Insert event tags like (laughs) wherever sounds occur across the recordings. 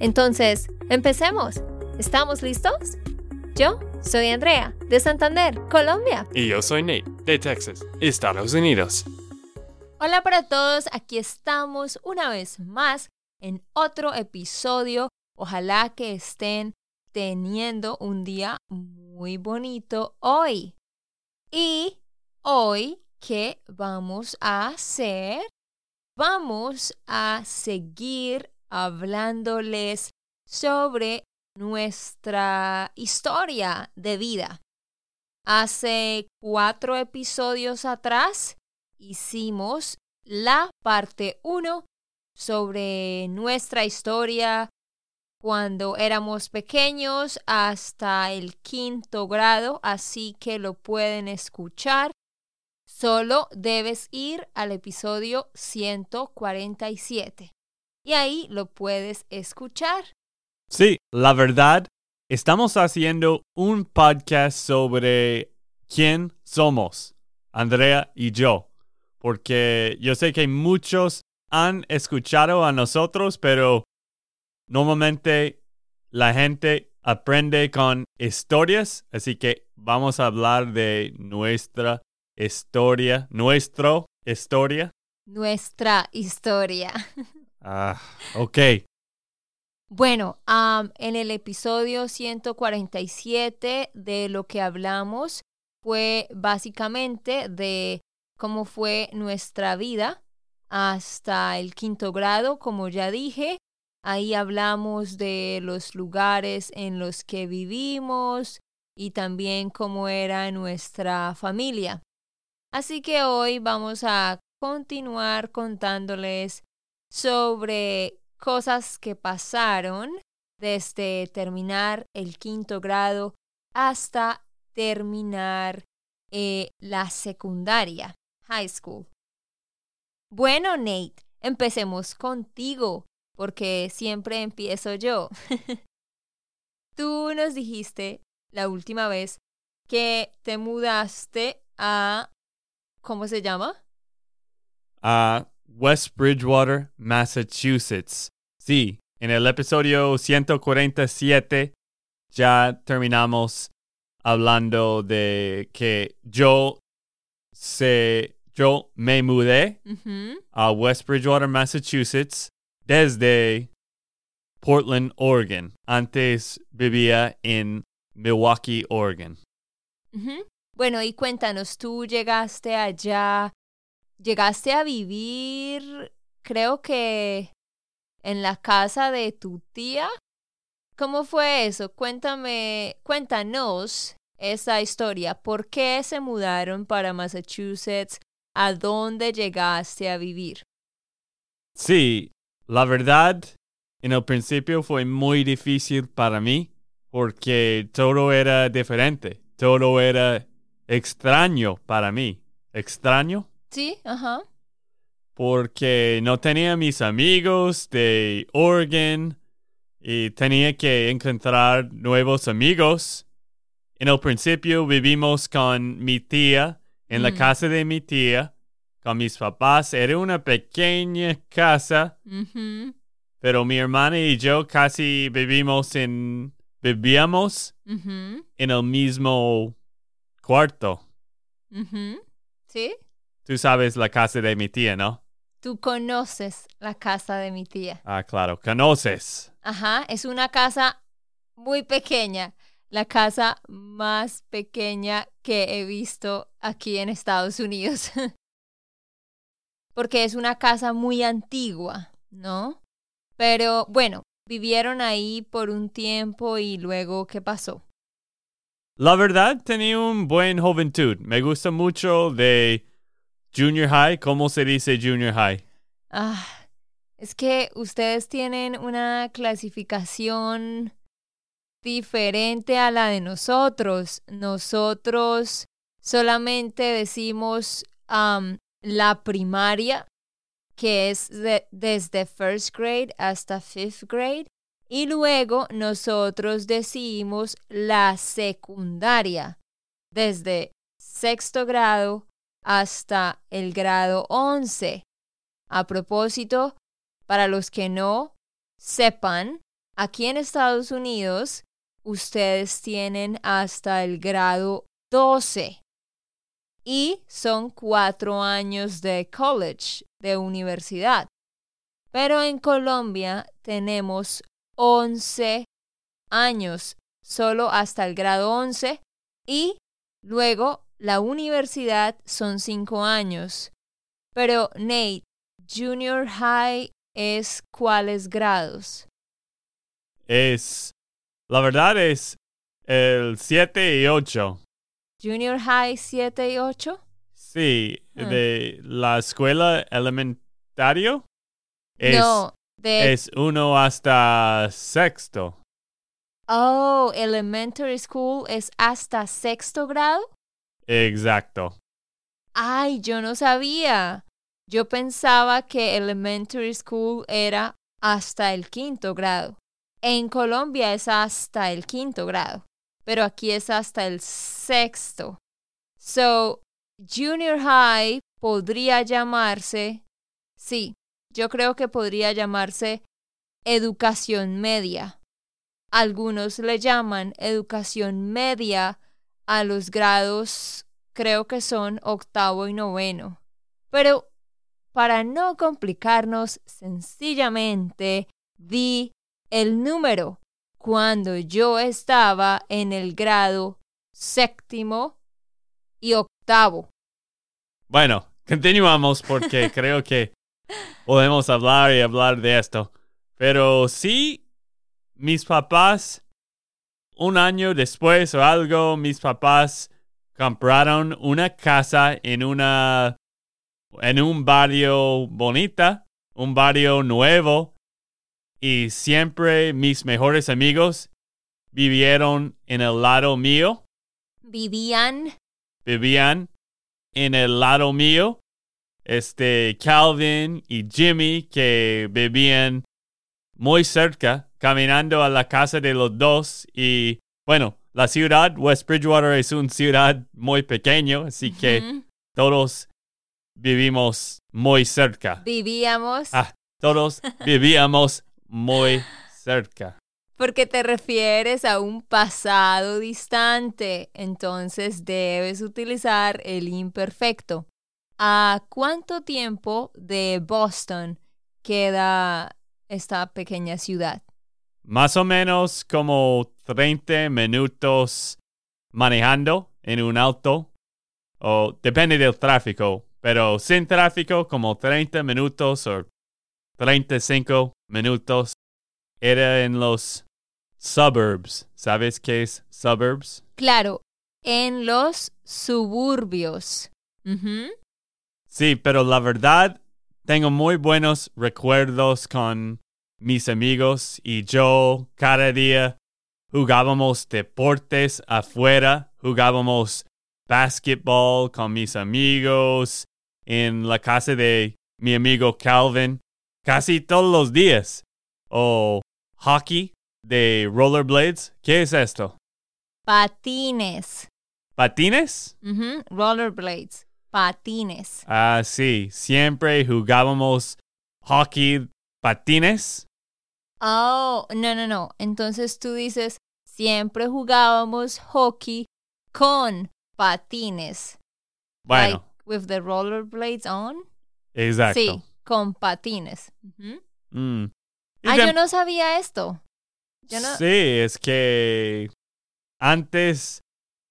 Entonces, empecemos. ¿Estamos listos? Yo soy Andrea, de Santander, Colombia. Y yo soy Nate, de Texas, Estados Unidos. Hola para todos, aquí estamos una vez más en otro episodio. Ojalá que estén teniendo un día muy bonito hoy. Y hoy, ¿qué vamos a hacer? Vamos a seguir hablándoles sobre nuestra historia de vida. Hace cuatro episodios atrás hicimos la parte 1 sobre nuestra historia cuando éramos pequeños hasta el quinto grado, así que lo pueden escuchar. Solo debes ir al episodio 147 y ahí lo puedes escuchar. Sí, la verdad, estamos haciendo un podcast sobre quién somos, Andrea y yo, porque yo sé que muchos han escuchado a nosotros, pero Normalmente la gente aprende con historias, así que vamos a hablar de nuestra historia, nuestra historia. Nuestra historia. (laughs) Ah, ok. Bueno, en el episodio 147 de lo que hablamos fue básicamente de cómo fue nuestra vida hasta el quinto grado, como ya dije, Ahí hablamos de los lugares en los que vivimos y también cómo era nuestra familia. Así que hoy vamos a continuar contándoles sobre cosas que pasaron desde terminar el quinto grado hasta terminar eh, la secundaria, high school. Bueno, Nate, empecemos contigo porque siempre empiezo yo. (laughs) Tú nos dijiste la última vez que te mudaste a... ¿Cómo se llama? A West Bridgewater, Massachusetts. Sí, en el episodio 147 ya terminamos hablando de que yo se yo me mudé a West Bridgewater, Massachusetts desde Portland, Oregon. Antes vivía en Milwaukee, Oregon. Bueno, y cuéntanos, tú llegaste allá, llegaste a vivir, creo que en la casa de tu tía. ¿Cómo fue eso? Cuéntame, cuéntanos esa historia. ¿Por qué se mudaron para Massachusetts? ¿A dónde llegaste a vivir? Sí, la verdad, en el principio fue muy difícil para mí porque todo era diferente, todo era extraño para mí. ¿Extraño? Sí, ajá. Porque no tenía mis amigos de Oregon y tenía que encontrar nuevos amigos. En el principio vivimos con mi tía en la mm. casa de mi tía con mis papás. Era una pequeña casa, pero mi hermana y yo casi vivimos en, vivíamos en el mismo cuarto. ¿Sí? Tú sabes la casa de mi tía, ¿no? Tú conoces la casa de mi tía. Ah, claro, conoces. Ajá, es una casa muy pequeña, la casa más pequeña que he visto aquí en Estados Unidos. (laughs) porque es una casa muy antigua, ¿no? Pero bueno, vivieron ahí por un tiempo y luego, ¿qué pasó? La verdad, tenía un buen juventud. Me gusta mucho de junior high. ¿Cómo se dice junior high? Ah, Es que ustedes tienen una clasificación diferente a la de nosotros. Nosotros solamente decimos la primaria, que es desde first grade hasta fifth grade, y luego nosotros decimos la secundaria, desde sexto grado hasta el grado once. A propósito, para los que no sepan, aquí en Estados Unidos ustedes tienen hasta el grado 12 y son cuatro años de college, de universidad. Pero en Colombia tenemos 11 años, solo hasta el grado 11 y luego la universidad son cinco años. Pero Nate, junior high es cuáles grados? Es, la verdad es el 7 y 8. Junior high 7 y 8? Sí, ah. de la escuela elementario. Es, no, de... es uno hasta sexto. Oh, elementary school es hasta sexto grado. Exacto. Ay, yo no sabía. Yo pensaba que elementary school era hasta el quinto grado. En Colombia es hasta el quinto grado, pero aquí es hasta el sexto. So, junior high podría llamarse, sí, yo creo que podría llamarse educación media. Algunos le llaman educación media a los grados, creo que son octavo y noveno. Pero para no complicarnos, sencillamente di el número cuando yo estaba en el grado séptimo y octavo. Bueno, continuamos porque (laughs) creo que podemos hablar y hablar de esto. Pero sí, mis papás, un año después o algo, mis papás compraron una casa en una en un barrio bonita, un barrio nuevo, y siempre mis mejores amigos vivieron en el lado mío. Vivían. Vivían en el lado mío. Este Calvin y Jimmy que vivían muy cerca, caminando a la casa de los dos. Y bueno, la ciudad, West Bridgewater, es una ciudad muy pequeña, así que todos vivimos muy cerca. Vivíamos. Ah, todos vivíamos muy cerca. Porque te refieres a un pasado distante, entonces debes utilizar el imperfecto. ¿A cuánto tiempo de Boston queda esta pequeña ciudad? Más o menos como 30 minutos manejando en un auto. O depende del tráfico, pero sin tráfico, como 30 minutos o 35 minutos. Era en los suburbs. ¿Sabes qué es suburbs? Claro, en los suburbios. Sí, pero la verdad, tengo muy buenos recuerdos con mis amigos y yo cada día jugábamos deportes afuera, jugábamos basketball con mis amigos, en la casa de mi amigo Calvin casi todos los días. O hockey de rollerblades. ¿Qué es esto? Patines. ¿Patines? Rollerblades. Patines. Ah, sí. Siempre jugábamos hockey patines. Oh, no, no, no. Entonces tú dices, siempre jugábamos hockey con patines. Bueno with the rollerblades on. Exacto. Sí, con patines. Mm. Ah, yo no sabía esto. Sí, es que antes,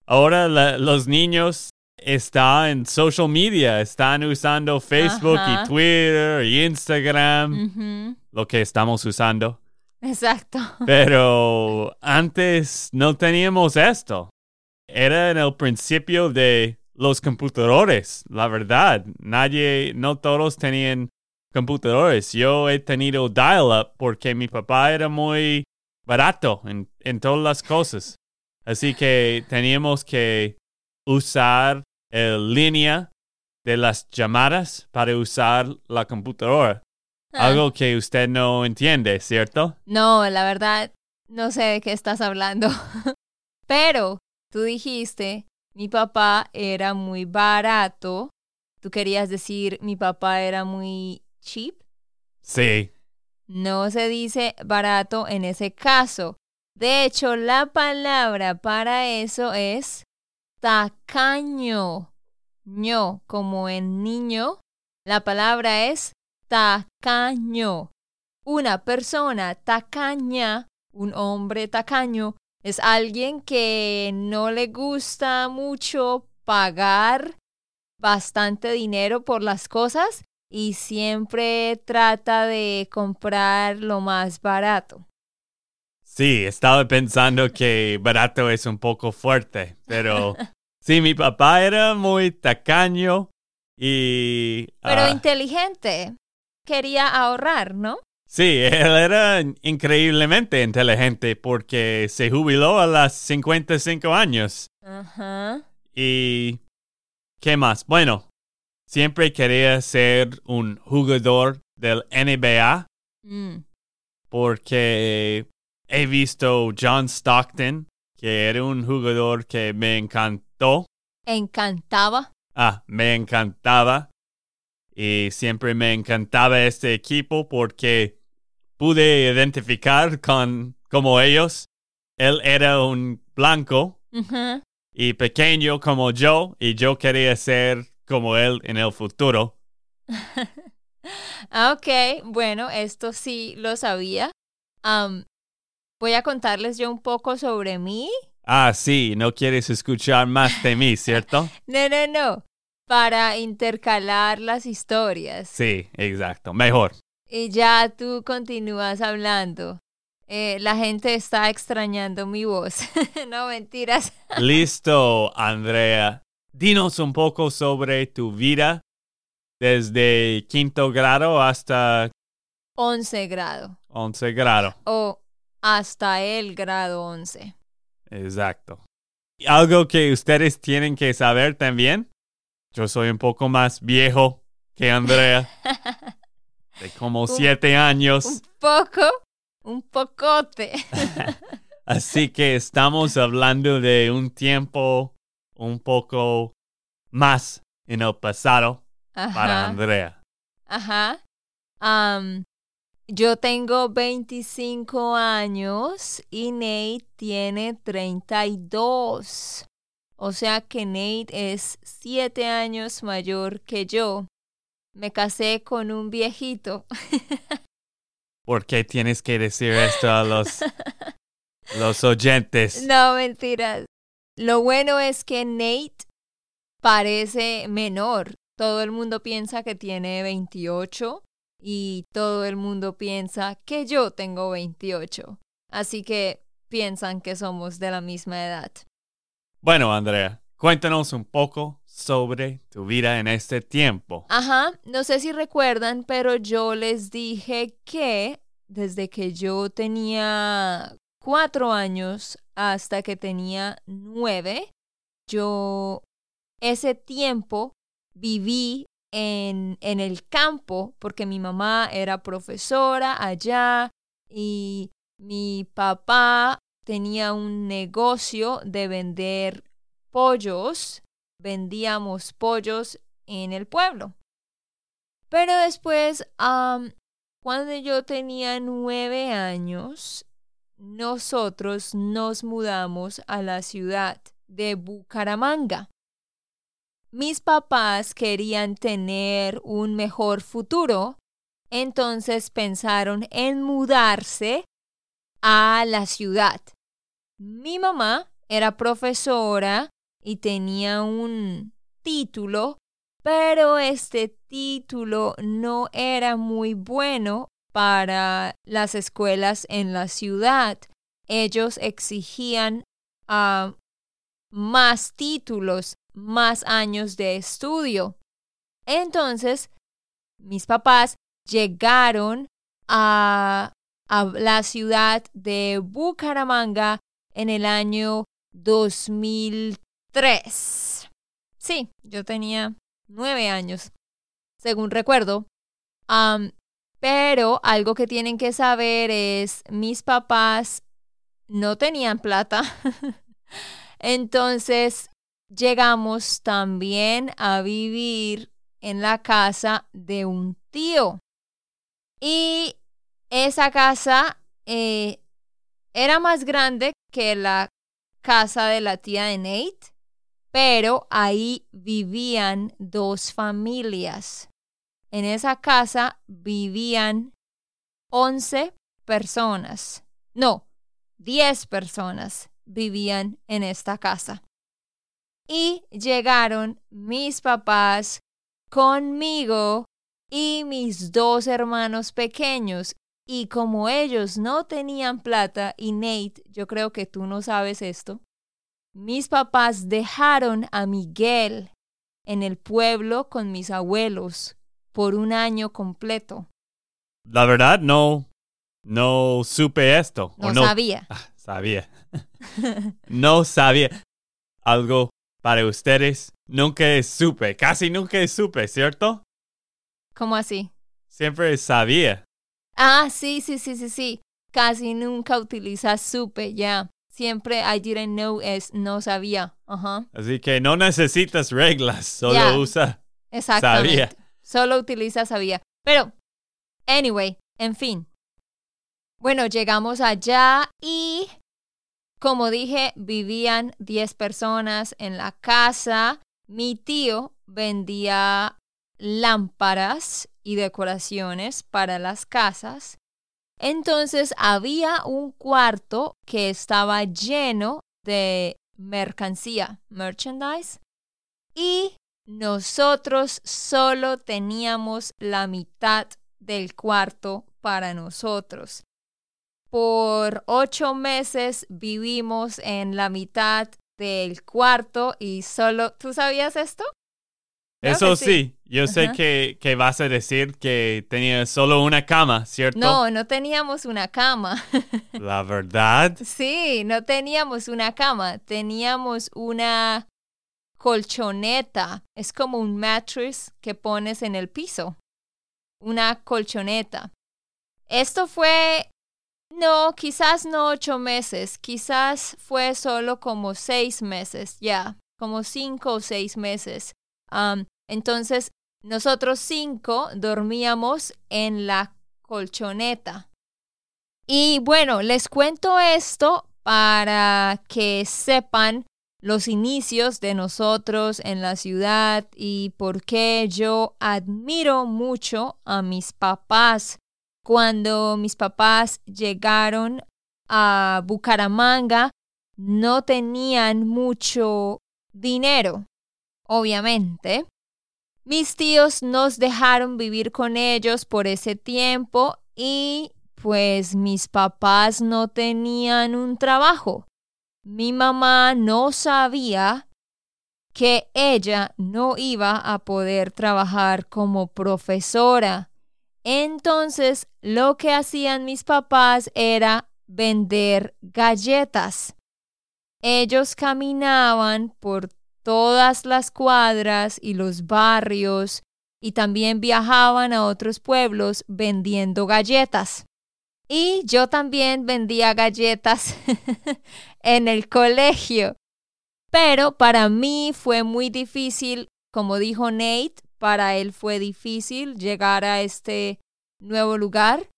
ahora los niños están en social media, están usando Facebook y Twitter y Instagram, lo que estamos usando. Exacto. Pero antes no teníamos esto. Era en el principio de los computadores, la verdad. Nadie, no todos tenían computadores. Yo he tenido dial-up porque mi papá era muy barato en, en todas las cosas. Así que teníamos que usar el línea de las llamadas para usar la computadora. Ah. Algo que usted no entiende, ¿cierto? No, la verdad, no sé de qué estás hablando. (laughs) Pero tú dijiste, mi papá era muy barato. Tú querías decir, mi papá era muy cheap. Sí. No se dice barato en ese caso. De hecho, la palabra para eso es tacaño. ño, como en niño. La palabra es tacaño. Una persona tacaña, un hombre tacaño, es alguien que no le gusta mucho pagar bastante dinero por las cosas y siempre trata de comprar lo más barato. Sí, estaba pensando que barato es un poco fuerte, pero (laughs) sí, mi papá era muy tacaño y... Pero ah, inteligente. Quería ahorrar, ¿no? sí, él era increíblemente inteligente porque se jubiló a los 55 años. Ajá. ¿Y qué más? Bueno, siempre quería ser un jugador del NBA Mm. porque he visto John Stockton, que era un jugador que me encantó. Encantaba. Ah, me encantaba. Y siempre me encantaba este equipo porque pude identificar con como ellos. Él era un blanco y pequeño como yo y yo quería ser como él en el futuro. (laughs) Ok, bueno, esto sí lo sabía. Voy a contarles yo un poco sobre mí. Ah, sí, no quieres escuchar más de mí, ¿cierto? (laughs) No, no, no. Para intercalar las historias. Sí, exacto. Mejor. Y ya tú continúas hablando. Eh, la gente está extrañando mi voz. (laughs) no, mentiras. (laughs) Listo, Andrea. Dinos un poco sobre tu vida desde quinto grado hasta 11 grado. once grado. O hasta el grado 11. Exacto. Algo que ustedes tienen que saber también. Yo soy un poco más viejo que Andrea, (laughs) de como siete años. un poco, un pocote. (laughs) Así que estamos hablando de un tiempo un poco más en el pasado para. Andrea. Ajá. Am, yo tengo 25 años y Nate tiene 32. O sea que Nate es 7 años mayor que yo. Me casé con un viejito. (laughs) ¿Por qué tienes que decir esto a los, (laughs) los oyentes? No, mentiras. Lo bueno es que Nate parece menor. Todo el mundo piensa que tiene 28 y todo el mundo piensa que yo tengo 28. Así que piensan que somos de la misma edad. Bueno, Andrea, cuéntanos un poco sobre tu vida en este tiempo. Ajá, no sé si recuerdan, pero yo les dije que desde que yo tenía cuatro años hasta que tenía nueve, yo ese tiempo viví en, en el campo porque mi mamá era profesora allá y mi papá tenía un negocio de vender pollos. Vendíamos pollos en el pueblo. Pero después, cuando yo tenía nueve años, nosotros nos mudamos a la ciudad de Bucaramanga. Mis papás querían tener un mejor futuro, entonces pensaron en mudarse a la ciudad. Mi mamá era profesora y tenía un título, pero este título no era muy bueno para las escuelas en la ciudad. Ellos exigían ah, más títulos, más años de estudio. Entonces, mis papás llegaron a, a la ciudad de Bucaramanga en el año 2003. Sí, yo tenía nueve años, según recuerdo. pero algo que tienen que saber es, mis papás no tenían plata. (laughs) Entonces llegamos también a vivir en la casa de un tío. Y esa casa eh, era más grande que la casa de la tía de Nate, pero ahí vivían dos familias. En esa casa vivían 11 personas. No, 10 personas vivían en esta casa. Y llegaron mis papás conmigo y mis dos hermanos pequeños. Y como ellos no tenían plata, y Nate, yo creo que tú no sabes esto, mis papás dejaron a Miguel en el pueblo con mis abuelos por un año completo. La verdad, no, no supe esto. No, no sabía. Ah, (laughs) sabía. (laughs) no sabía. Algo para ustedes. Nunca supe, casi nunca supe, ¿cierto? ¿Cómo así? Siempre sabía. Ah, sí, sí, sí, sí, sí. Casi nunca utiliza supe, ya. Siempre I didn't know es no sabía. Ajá. Así que no necesitas reglas, solo usa Exactamente. sabía. Solo utiliza sabía. Pero, anyway, en fin. Bueno, llegamos allá y como dije, vivían 10 personas en la casa. Mi tío vendía lámparas y decoraciones para las casas. Entonces había un cuarto que estaba lleno de mercancía, merchandise, y nosotros solo teníamos la mitad del cuarto para nosotros por ocho meses vivimos en la mitad del cuarto y solo... ¿Tú sabías esto? Eso sí. yo sé que, que, vas a decir que tenías solo una cama, ¿cierto? No, no teníamos una cama. (laughs) ¿La verdad? Sí, no teníamos una cama, teníamos una colchoneta. Es como un mattress que pones en el piso. Una colchoneta. Esto fue no, quizás no ocho meses, quizás fue solo como seis meses, ya, como cinco o seis meses. entonces, nosotros cinco dormíamos en la colchoneta. Y bueno, les cuento esto para que sepan los inicios de nosotros en la ciudad y por qué yo admiro mucho a mis papás cuando mis papás llegaron a Bucaramanga, no tenían mucho dinero, obviamente. Mis tíos nos dejaron vivir con ellos por ese tiempo y pues mis papás no tenían un trabajo. Mi mamá no sabía que ella no iba a poder trabajar como profesora entonces, lo que hacían mis papás era vender galletas. Ellos caminaban por todas las cuadras y los barrios y también viajaban a otros pueblos vendiendo galletas. Y yo también vendía galletas (laughs) en el colegio. Pero para mí fue muy difícil, como dijo Nate, para él fue difícil llegar a este nuevo lugar.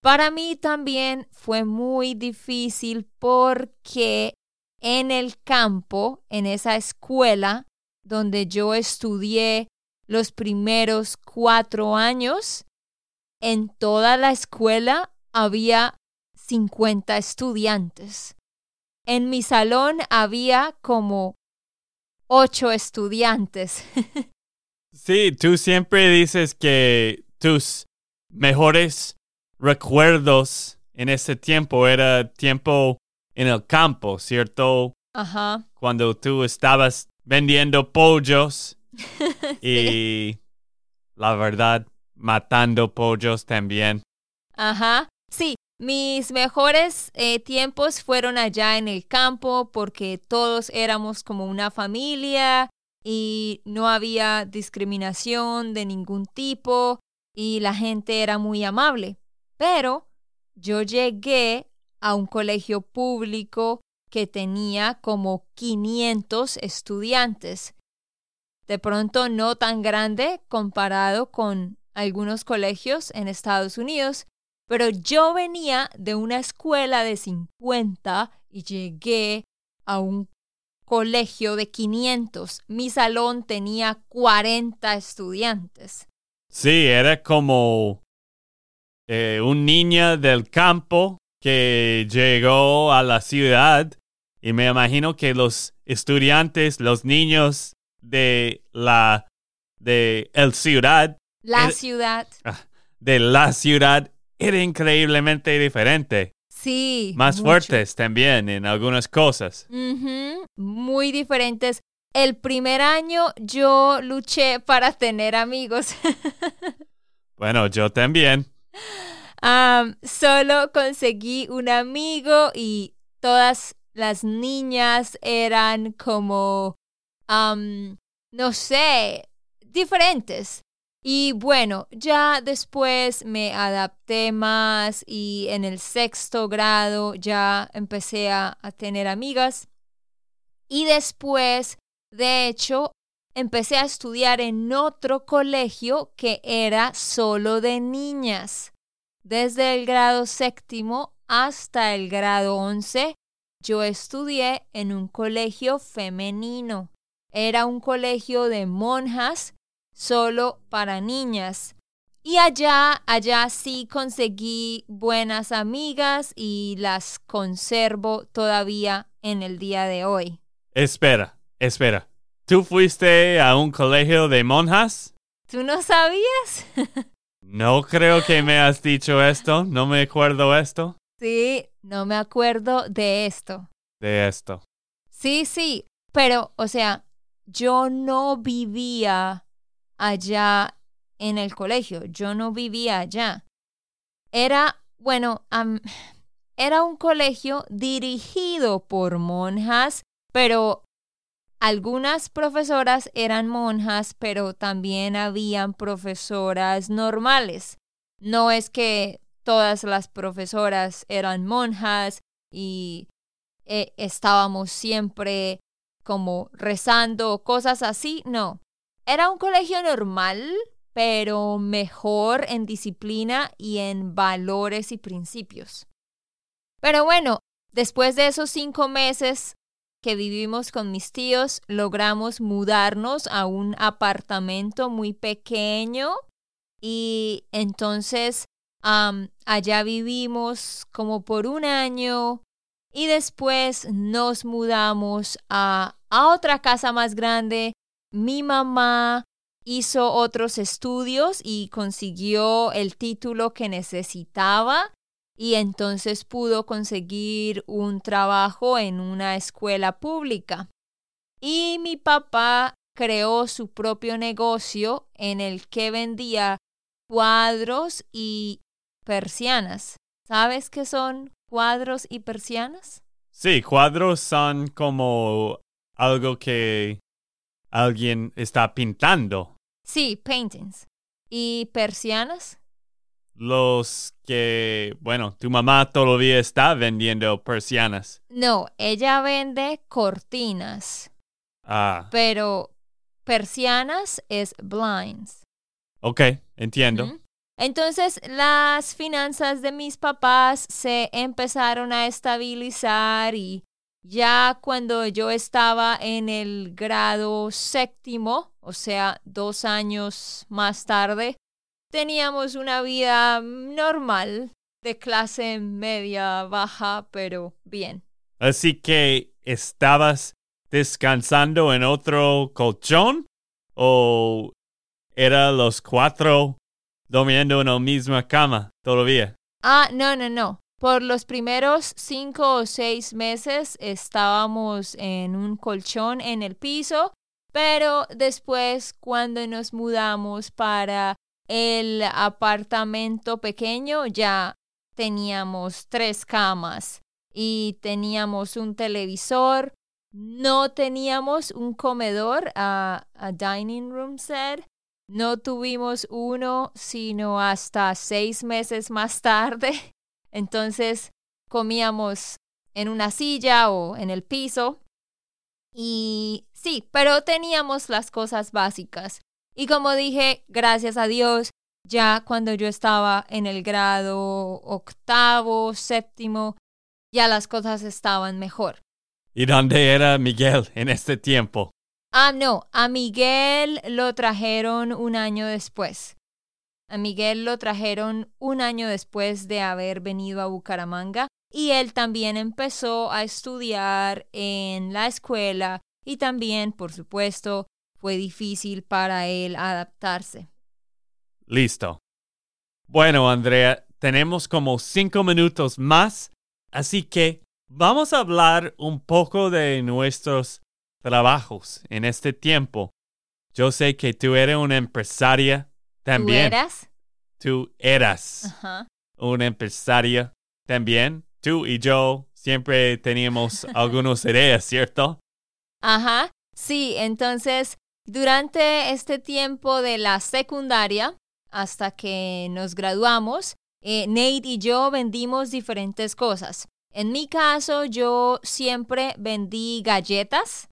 Para mí también fue muy difícil porque en el campo, en esa escuela donde yo estudié los primeros cuatro años, en toda la escuela había 50 estudiantes. En mi salón había como ocho estudiantes. (laughs) Sí, tú siempre dices que tus mejores recuerdos en ese tiempo era tiempo en el campo, ¿cierto? Ajá. Cuando tú estabas vendiendo pollos (laughs) y la verdad matando pollos también. Ajá, sí, mis mejores eh, tiempos fueron allá en el campo porque todos éramos como una familia y no había discriminación de ningún tipo y la gente era muy amable. Pero yo llegué a un colegio público que tenía como 500 estudiantes. De pronto no tan grande comparado con algunos colegios en Estados Unidos, pero yo venía de una escuela de 50 y llegué a un colegio de 500. Mi salón tenía 40 estudiantes. Sí, era como eh, un niño del campo que llegó a la ciudad y me imagino que los estudiantes, los niños de la de el ciudad la ciudad ah, de la ciudad era increíblemente diferente. Sí. Más fuertes también en algunas cosas. Muy diferentes. El primer año yo luché para tener amigos. (laughs) bueno, yo también. solo conseguí un amigo y todas las niñas eran como, no sé, diferentes. Y bueno, ya después me adapté más y en el sexto grado ya empecé a, tener amigas. Y después, de hecho, empecé a estudiar en otro colegio que era solo de niñas. Desde el grado séptimo hasta el grado once, yo estudié en un colegio femenino. Era un colegio de monjas solo para niñas. Y allá, allá sí conseguí buenas amigas y las conservo todavía en el día de hoy. Espera, espera. ¿Tú fuiste a un colegio de monjas? ¿Tú no sabías? (laughs) no creo que me has dicho esto. No me acuerdo esto. Sí, no me acuerdo de esto. De esto. Sí, sí, pero, o sea, yo no vivía allá en el colegio. Yo no vivía allá. Era, bueno, era un colegio dirigido por monjas, pero algunas profesoras eran monjas, pero también habían profesoras normales. No es que todas las profesoras eran monjas y eh, estábamos siempre como rezando, cosas así, no. Era un colegio normal, pero mejor en disciplina y en valores y principios. Pero bueno, después de esos cinco meses que vivimos con mis tíos, logramos mudarnos a un apartamento muy pequeño y entonces allá vivimos como por un año y después nos mudamos a, a otra casa más grande mi mamá hizo otros estudios y consiguió el título que necesitaba y entonces pudo conseguir un trabajo en una escuela pública. Y mi papá creó su propio negocio en el que vendía cuadros y persianas. ¿Sabes qué son cuadros y persianas? Sí, cuadros son como algo que alguien está pintando. Sí, paintings. ¿Y persianas? Los que, bueno, tu mamá todavía está vendiendo persianas. No, ella vende cortinas. Ah. Pero persianas es blinds. Ok, entiendo. Entonces las finanzas de mis papás se empezaron a estabilizar y ya cuando yo estaba en el grado séptimo, o sea, dos años más tarde, teníamos una vida normal, de clase media baja, pero bien. Así que estabas descansando en otro colchón o era los cuatro durmiendo en la misma cama todavía? Ah, no, no, no. Por los primeros cinco o seis meses estábamos en un colchón en el piso, pero después cuando nos mudamos para el apartamento pequeño ya teníamos tres camas y teníamos un televisor. No teníamos un comedor, a, dining room set. No tuvimos uno sino hasta seis meses más tarde. (laughs) Entonces comíamos en una silla o en el piso. Y sí, pero teníamos las cosas básicas. Y como dije, gracias a Dios, ya cuando yo estaba en el grado octavo, séptimo, ya las cosas estaban mejor. ¿Y dónde era Miguel en este tiempo? Ah, no, a Miguel lo trajeron un año después. A Miguel lo trajeron un año después de haber venido a Bucaramanga y él también empezó a estudiar en la escuela y también, por supuesto, fue difícil para él adaptarse. Listo. Bueno, Andrea, tenemos como cinco minutos más, así que vamos a hablar un poco de nuestros trabajos en este tiempo. Yo sé que tú eres una empresaria también. ¿Tú eras? Tú eras una empresaria también tú y yo siempre teníamos (laughs) algunas ideas, ¿cierto? Ajá, sí, entonces durante este tiempo de la secundaria, hasta que nos graduamos, eh, Nate y yo vendimos diferentes cosas. En mi caso, yo siempre vendí galletas.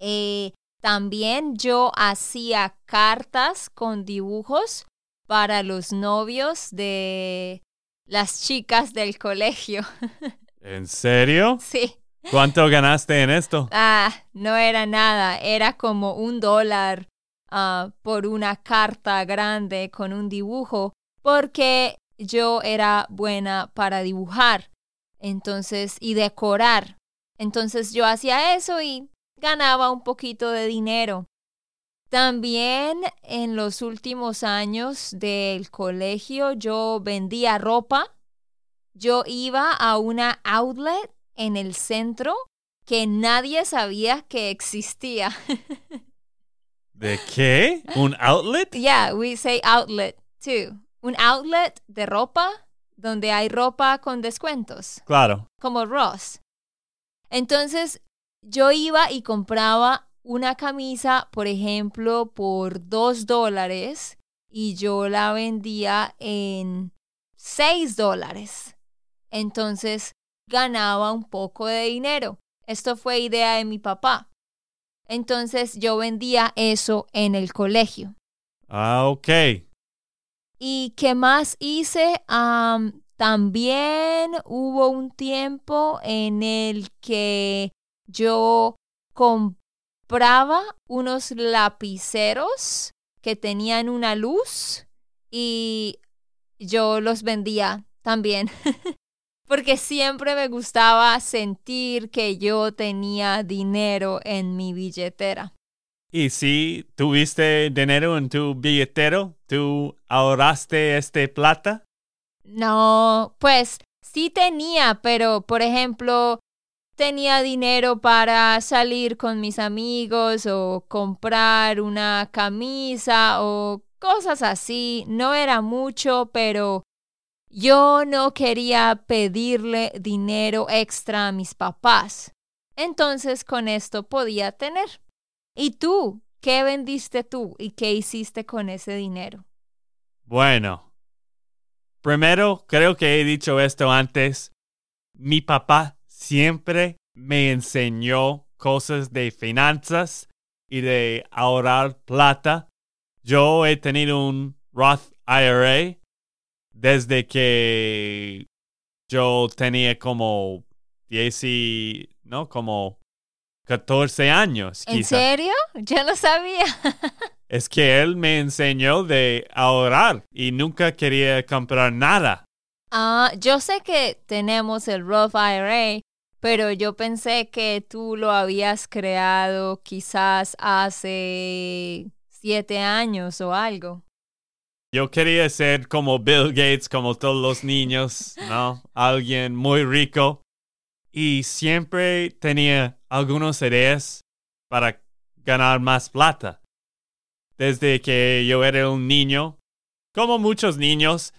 Eh, también yo hacía cartas con dibujos para los novios de las chicas del colegio. (laughs) ¿En serio? Sí. ¿Cuánto ganaste en esto? Ah, no era nada, era como un dólar ah, por una carta grande con un dibujo, porque yo era buena para dibujar, entonces, y decorar. Entonces yo hacía eso y ganaba un poquito de dinero. También en los últimos años del colegio yo vendía ropa. Yo iba a una outlet en el centro que nadie sabía que existía. (laughs) ¿De qué? ¿Un outlet? Yeah, we say outlet too. Un outlet de ropa donde hay ropa con descuentos. Claro. Como Ross. Entonces, yo iba y compraba una camisa, por ejemplo, por dos dólares y yo la vendía en seis dólares. Entonces ganaba un poco de dinero. Esto fue idea de mi papá. Entonces yo vendía eso en el colegio. Ah, ok. ¿Y qué más hice? también hubo un tiempo en el que yo compraba unos lapiceros que tenían una luz y yo los vendía también. (laughs) Porque siempre me gustaba sentir que yo tenía dinero en mi billetera. ¿Y si tuviste dinero en tu billetero? ¿Tú ahorraste este plata? No, pues sí tenía, pero por ejemplo, tenía dinero para salir con mis amigos o comprar una camisa o cosas así. No era mucho, pero yo no quería pedirle dinero extra a mis papás. Entonces con esto podía tener. ¿Y tú? ¿Qué vendiste tú y qué hiciste con ese dinero? Bueno, primero creo que he dicho esto antes. Mi papá siempre me enseñó cosas de finanzas y de ahorrar plata. Yo he tenido un Roth IRA desde que yo tenía como 10 y, no, como 14 años. ¿En serio? Yo no sabía. (laughs) es que él me enseñó de ahorrar y nunca quería comprar nada. Ah, yo sé que tenemos el Roth IRA, pero yo pensé que tú lo habías creado quizás hace siete años o algo. Yo quería ser como Bill Gates, como todos los niños, ¿no? Alguien muy rico. Y siempre tenía algunas ideas para ganar más plata. Desde que yo era un niño, como muchos niños,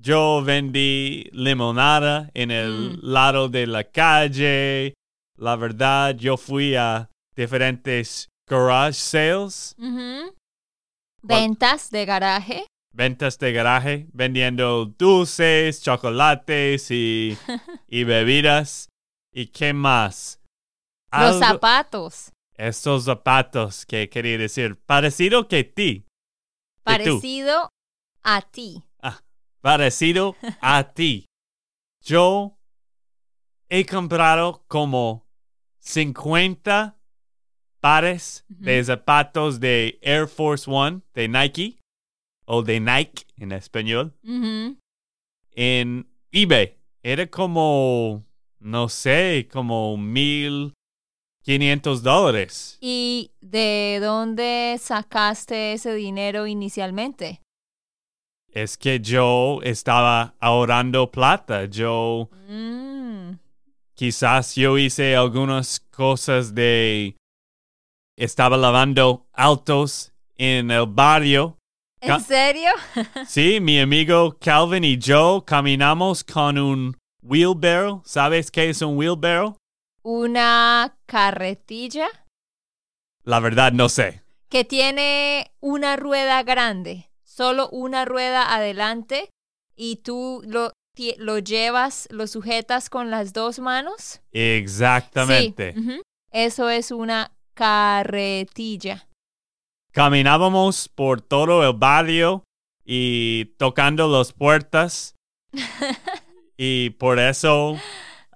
yo vendí limonada en el Mm. lado de la calle. La verdad, yo fui a diferentes garage sales. Ventas de garaje. ventas de garaje, vendiendo dulces, chocolates y, (laughs) y bebidas. ¿Y qué más? Los zapatos. Estos zapatos que quería decir, parecido que ti. Parecido a ti. Parecido a ti. Yo he comprado como 50 pares de zapatos de Air Force One de Nike o de Nike en español en eBay. Era como, no sé, como mil quinientos dólares. ¿Y de dónde sacaste ese dinero inicialmente? Es que yo estaba ahorrando plata. Yo Mm. Quizás yo hice algunas cosas de... Estaba lavando autos en el barrio. Ca- ¿En serio? (laughs) Sí, mi amigo Calvin y yo caminamos con un wheelbarrow. ¿Sabes qué es un wheelbarrow? Una carretilla La verdad no sé. que tiene una rueda grande, solo una rueda adelante y tú lo, lo llevas, lo sujetas con las dos manos. Exactamente. Sí. Eso es una carretilla. Caminábamos por todo el barrio y tocando las puertas. (laughs) y por eso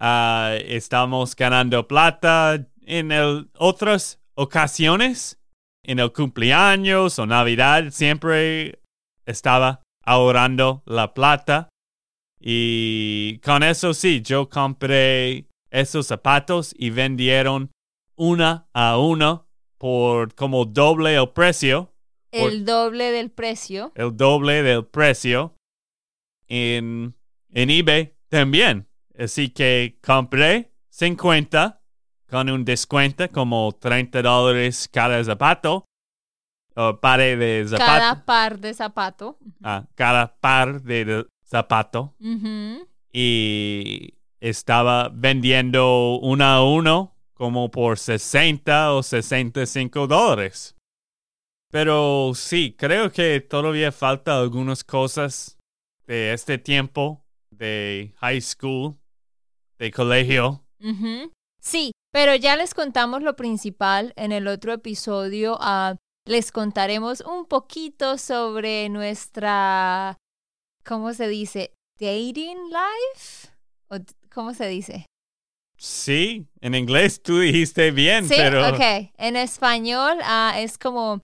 ah, estamos ganando plata en el- otras ocasiones. En el cumpleaños o Navidad siempre estaba ahorrando la plata. Y con eso sí, yo compré esos zapatos y vendieron una a uno por como doble el precio, El doble del precio. el doble del precio en, en eBay también. Así que compré 50 con un descuento como 30 dólares cada zapato par de zapatos. Cada par de zapato. Ah, cada par de, zapato y estaba vendiendo uno a uno como por 60 o 65 dólares. Pero sí, creo que todavía falta algunas cosas de este tiempo de high school, de colegio. Sí, pero ya les contamos lo principal en el otro episodio. ah, les contaremos un poquito sobre nuestra, ¿cómo se dice? Dating life. ¿O ¿Cómo se dice? Sí, en inglés tú dijiste bien, Sí, pero ok. En español ah, es como,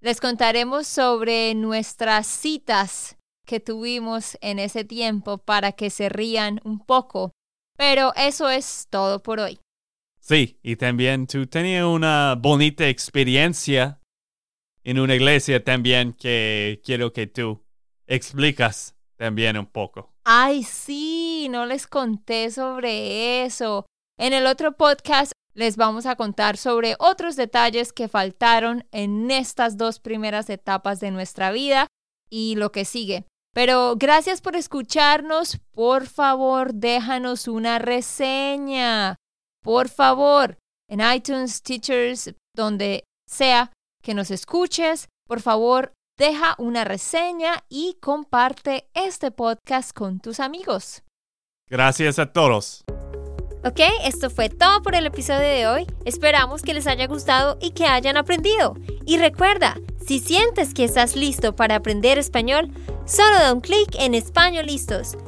les contaremos sobre nuestras citas que tuvimos en ese tiempo para que se rían un poco. Pero eso es todo por hoy. sí, y también tú tenías una bonita experiencia en una iglesia también que quiero que tú explicas también un poco. Ay, sí, no les conté sobre eso. En el otro podcast les vamos a contar sobre otros detalles que faltaron en estas dos primeras etapas de nuestra vida y lo que sigue. Pero gracias por escucharnos. Por favor, déjanos una reseña. Por favor, en iTunes, Teachers, donde sea que nos escuches, por favor, deja una reseña y comparte este podcast con tus amigos. Gracias a todos. Ok, esto fue todo por el episodio de hoy. Esperamos que les haya gustado y que hayan aprendido. Y recuerda, si sientes que estás listo para aprender español, solo da un clic en Español Listos.